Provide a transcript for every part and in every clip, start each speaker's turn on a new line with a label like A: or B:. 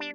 A: Bom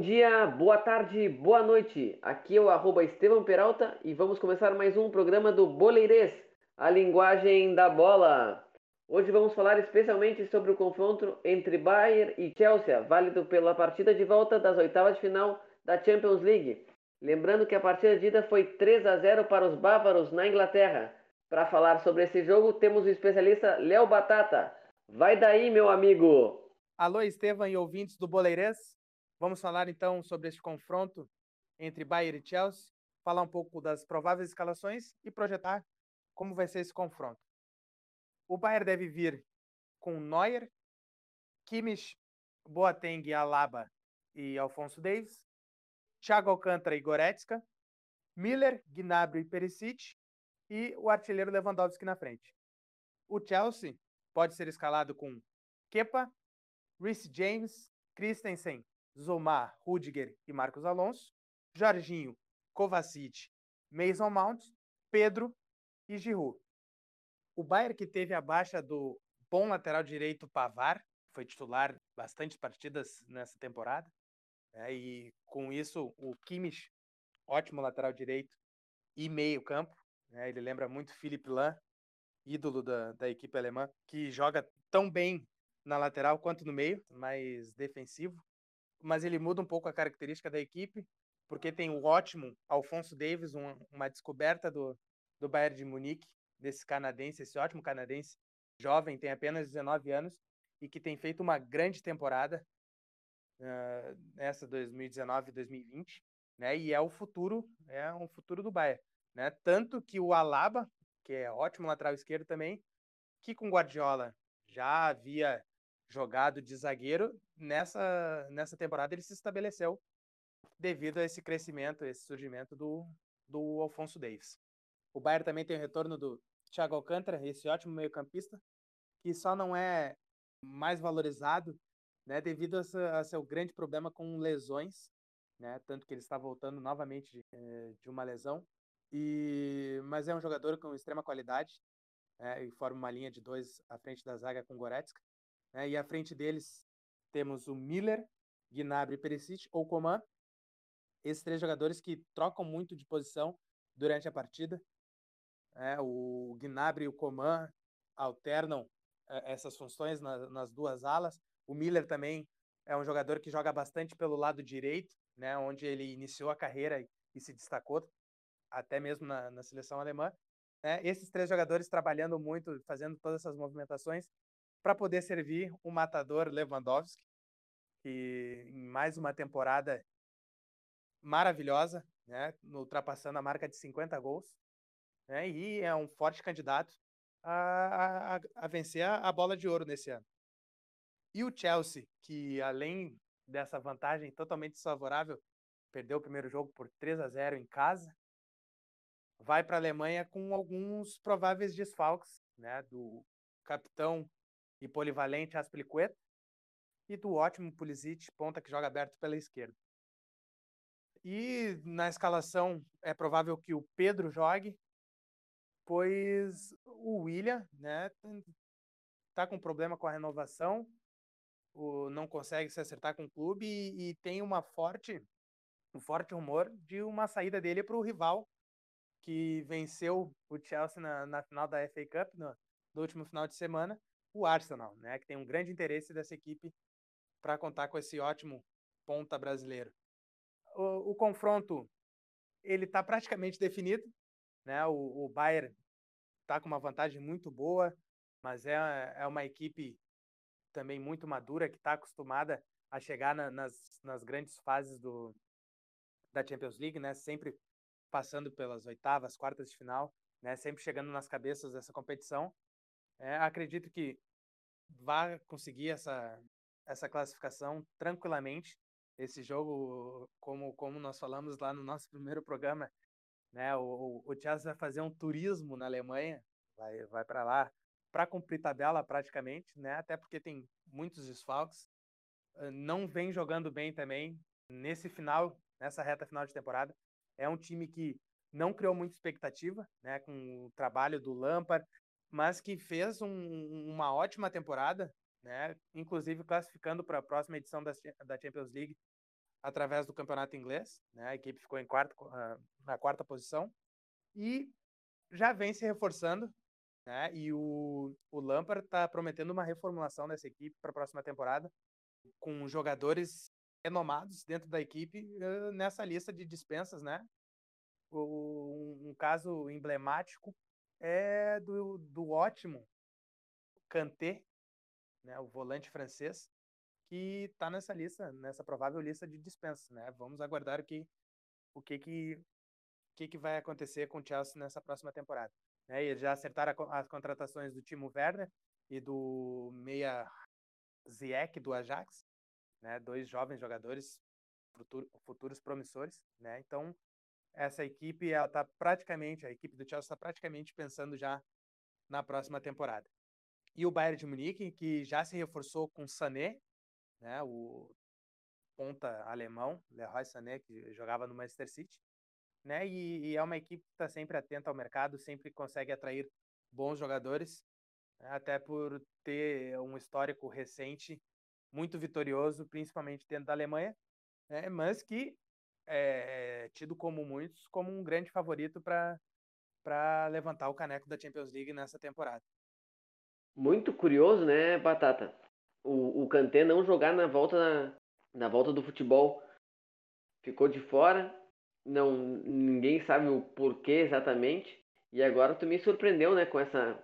A: dia, boa tarde, boa noite. Aqui é o arroba Estevam Peralta e vamos começar mais um programa do Boleirês, a linguagem da bola. Hoje vamos falar especialmente sobre o confronto entre Bayern e Chelsea, válido pela partida de volta das oitavas de final da Champions League. Lembrando que a partida de ida foi 3 a 0 para os bávaros na Inglaterra. Para falar sobre esse jogo, temos o especialista Léo Batata. Vai daí, meu amigo!
B: Alô, Estevam e ouvintes do Boleirês. Vamos falar então sobre este confronto entre Bayern e Chelsea, falar um pouco das prováveis escalações e projetar como vai ser esse confronto. O Bayern deve vir com Neuer, Kimmich, Boateng, Alaba e Alfonso Davis, Thiago Alcântara e Goretzka, Miller, Gnabry e Perisic e o artilheiro Lewandowski na frente. O Chelsea pode ser escalado com Kepa, Rhys James, Christensen, Zomar, Rudiger e Marcos Alonso, Jorginho, Kovacic, Mason Mount, Pedro e Giroud. O Bayern que teve a baixa do bom lateral direito Pavar, foi titular bastante partidas nessa temporada, né, e com isso o Kimmich, ótimo lateral direito e meio campo, né, ele lembra muito Philipp Lahm, ídolo da, da equipe alemã, que joga tão bem na lateral quanto no meio, mais defensivo, mas ele muda um pouco a característica da equipe, porque tem o ótimo Alfonso Davis, um, uma descoberta do, do Bayern de Munique, desse canadense, esse ótimo canadense, jovem, tem apenas 19 anos, e que tem feito uma grande temporada nessa 2019-2020, né? E é o futuro, é um futuro do Bayern, né? Tanto que o Alaba, que é ótimo lateral esquerdo também, que com Guardiola já havia jogado de zagueiro, nessa, nessa temporada ele se estabeleceu devido a esse crescimento, esse surgimento do, do Alfonso Davis. O Bayern também tem o retorno do Thiago Alcântara, esse ótimo meio-campista, que só não é mais valorizado né, devido a, a, seu grande problema com lesões, né, tanto que ele está voltando novamente de, eh, de uma lesão. E, mas é um jogador com extrema qualidade né, e forma uma linha de dois à frente da zaga com Goretzka. Né, e à frente deles temos o Miller, Gnabry Perisic, ou Coman. Esses três jogadores que trocam muito de posição durante a partida. É, o Gnabry e o Coman alternam é, essas funções na, nas duas alas. O Miller também é um jogador que joga bastante pelo lado direito, né, onde ele iniciou a carreira e, se destacou, até mesmo na, na seleção alemã. Né? Esses três jogadores trabalhando muito, fazendo todas essas movimentações, para poder servir o matador Lewandowski, que em mais uma temporada maravilhosa, né, ultrapassando a marca de 50 gols, né, e é um forte candidato a, a, a vencer a bola de ouro nesse ano. E o Chelsea, que além dessa vantagem totalmente desfavorável, perdeu o primeiro jogo por 3 a 0 em casa, vai para a Alemanha com alguns prováveis desfalques, né, do capitão e polivalente Aspilicueta, e do ótimo Pulisic, ponta que joga aberto pela esquerda. E na escalação é provável que o Pedro jogue, pois o William, né, tá com problema com a renovação, o, não consegue se acertar com o clube e, e tem uma forte, um forte rumor de uma saída dele para o rival que venceu o Chelsea na, na final da FA Cup no, no último final de semana o Arsenal, né, que tem um grande interesse dessa equipe para contar com esse ótimo ponta brasileiro. O, o confronto ele está praticamente definido, né? O, o Bayern está com uma vantagem muito boa, mas é, é uma equipe também muito madura que está acostumada a chegar na, nas, nas grandes fases do, da Champions League, né? Sempre passando pelas oitavas, quartas de final, né? Sempre chegando nas cabeças dessa competição. É, acredito que vai conseguir essa, essa classificação tranquilamente. Esse jogo, como, como nós falamos lá no nosso primeiro programa, né, o, o Chelsea vai fazer um turismo na Alemanha, vai, vai para lá para cumprir tabela praticamente, né, até porque tem muitos desfalques. Não vem jogando bem também. Nesse final nessa reta final de temporada. É um time que não criou muita expectativa, né, com o trabalho do Lampard, mas que fez um, uma ótima temporada, né, inclusive classificando para a próxima edição da, da Champions League através do campeonato inglês. Né, a equipe ficou em quarto, na quarta posição e já vem se reforçando. Né, e o, o Lampard está prometendo uma reformulação dessa equipe para a próxima temporada, com jogadores renomados dentro da equipe uh, nessa lista de dispensas, né? O, um, um, caso emblemático é do, do ótimo Kanté, né, o volante francês, que está nessa lista, nessa provável lista de dispensas, né? Vamos aguardar o que o que que que, que vai acontecer com o Chelsea nessa próxima temporada. Né? Eles já acertaram as contratações do Timo Werner e do meia Ziyech do Ajax, né? Dois jovens jogadores futuro, futuros promissores, né? Então essa equipe ela está praticamente a equipe do Chelsea está praticamente pensando já na próxima temporada. E o Bayern de Munique que já se reforçou com Sané, né? O ponta alemão Leroy Sané que jogava no Manchester City, né? E, e é uma equipe que está sempre atenta ao mercado, sempre consegue atrair bons jogadores, até por ter um histórico recente muito vitorioso, principalmente dentro da Alemanha, né, mas que é tido como muitos como um grande favorito para para levantar o caneco da Champions League nessa temporada.
A: Muito curioso, né, Batata? O, o Kanté não jogar na volta na, na volta do futebol ficou de fora, não ninguém sabe o porquê exatamente. E agora tu me surpreendeu, né, com essa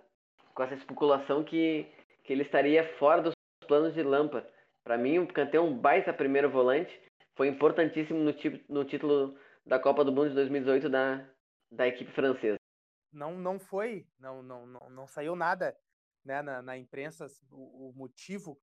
A: com essa especulação que que ele estaria fora dos planos de Lampard. Para mim, o Kanté é um baita primeiro volante. Foi importantíssimo no, no título da Copa do Mundo de 2018 da, da equipe francesa.
B: Não, não foi, não, não, não, não saiu nada né, na, na imprensa o, o motivo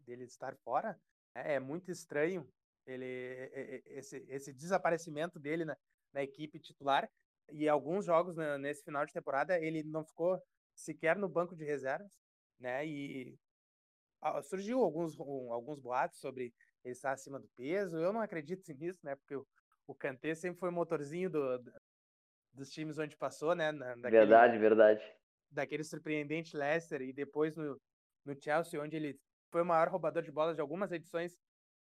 B: dele estar fora. É, é muito estranho ele, esse, esse desaparecimento dele na, na equipe titular. E alguns jogos né, nesse final de temporada ele não ficou sequer no banco de reservas, né? E surgiu alguns, um, alguns boatos sobre ele estar acima do peso. Eu não acredito nisso, né? Porque o, o Kanté sempre foi motorzinho do, do, dos times onde passou, né? Na,
A: daquele, verdade, verdade.
B: Daquele surpreendente Leicester e depois no, no Chelsea, onde ele foi o maior roubador de bolas de algumas edições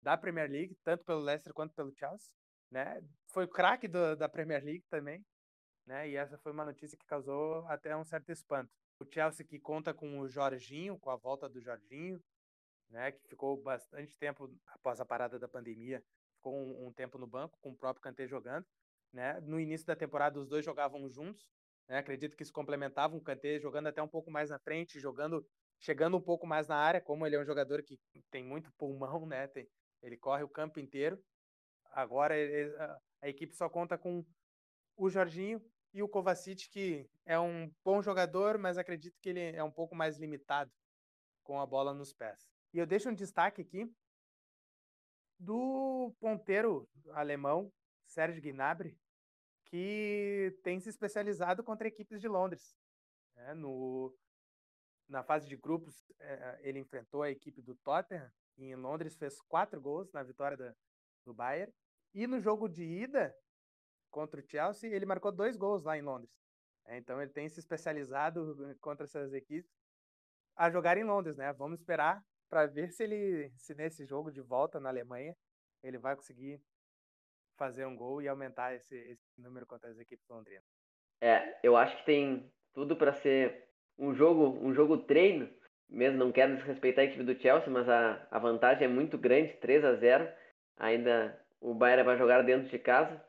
B: da Premier League, tanto pelo Leicester quanto pelo Chelsea, né? Foi craque da Premier League também, né? E essa foi uma notícia que causou até um certo espanto. O Chelsea que conta com o Jorginho, com a volta do Jorginho, né, que ficou bastante tempo após a parada da pandemia, ficou um, um tempo no banco com o próprio Kanté jogando, né? No início da temporada os dois jogavam juntos, né? Acredito que se complementavam, o Kanté jogando até um pouco mais na frente, jogando, chegando um pouco mais na área, como ele é um jogador que tem muito pulmão, né? Tem, ele corre o campo inteiro. Agora ele, a, a equipe só conta com o Jorginho e o Kovacic, que é um bom jogador, mas acredito que ele é um pouco mais limitado com a bola nos pés. E eu deixo um destaque aqui do ponteiro alemão, Serge Gnabry, que tem se especializado contra equipes de Londres. É, no, na fase de grupos, é, ele enfrentou a equipe do Tottenham, em Londres fez quatro gols na vitória do Bayern. E no jogo de ida, contra o Chelsea, ele marcou dois gols lá em Londres. É, então ele tem se especializado contra essas equipes a jogar em Londres, né? Vamos esperar para ver se ele, se nesse jogo de volta na Alemanha, ele vai conseguir fazer um gol e aumentar esse, esse número contra as equipes londrinas.
A: É, eu acho que tem tudo para ser um jogo, um jogo treino. Mesmo não quero desrespeitar a equipe do Chelsea, mas a, a vantagem é muito grande, 3 a 0. Ainda o Bayern vai jogar dentro de casa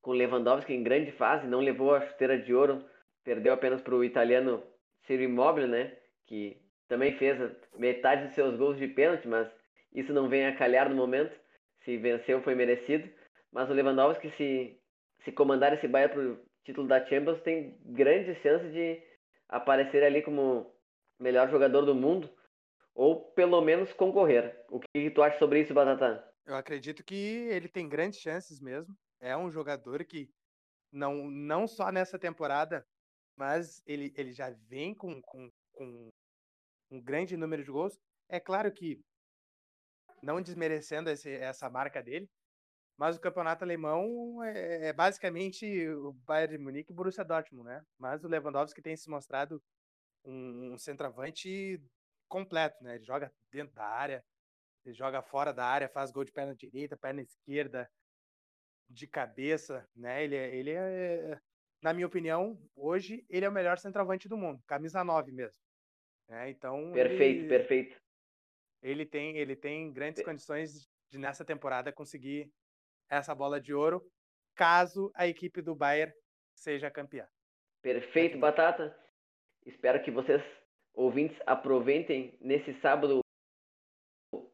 A: com Lewandowski em grande fase, não levou a chuteira de ouro, perdeu apenas para o italiano Ciro Immobile, né? Que também fez metade de seus gols de pênalti, mas isso não vem a calhar no momento. Se venceu, foi merecido. Mas o Lewandowski, se, se comandar esse Bayern para o título da Champions, tem grandes chances de aparecer ali como melhor jogador do mundo, ou pelo menos concorrer. O que tu acha sobre isso, Batata?
B: Eu acredito que ele tem grandes chances mesmo é um jogador que não, não só nessa temporada, mas ele, ele já vem com, com, com um grande número de gols. É claro que, não desmerecendo esse, essa marca dele, Mas o campeonato alemão é, é basicamente o Bayern de Munique e o Borussia Dortmund, né? Mas o Lewandowski tem se mostrado um, um centroavante completo, né? Ele joga dentro da área, ele joga fora da área, faz gol de perna direita, perna esquerda, de cabeça, né? Ele é, ele é, na minha opinião, hoje ele é o melhor centroavante do mundo, camisa 9 mesmo. Né? Então,
A: perfeito,
B: ele,
A: perfeito.
B: Ele tem, ele tem grandes condições de nessa temporada conseguir essa bola de ouro, caso a equipe do Bayern seja campeã.
A: Perfeito, Batata. Espero que vocês, ouvintes, aproveitem nesse sábado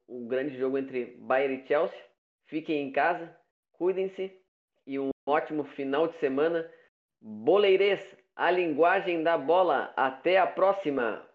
A: o grande jogo entre Bayern e Chelsea. Fiquem em casa, cuidem-se e um ótimo final de semana. Boleirês, a linguagem da bola. Até a próxima!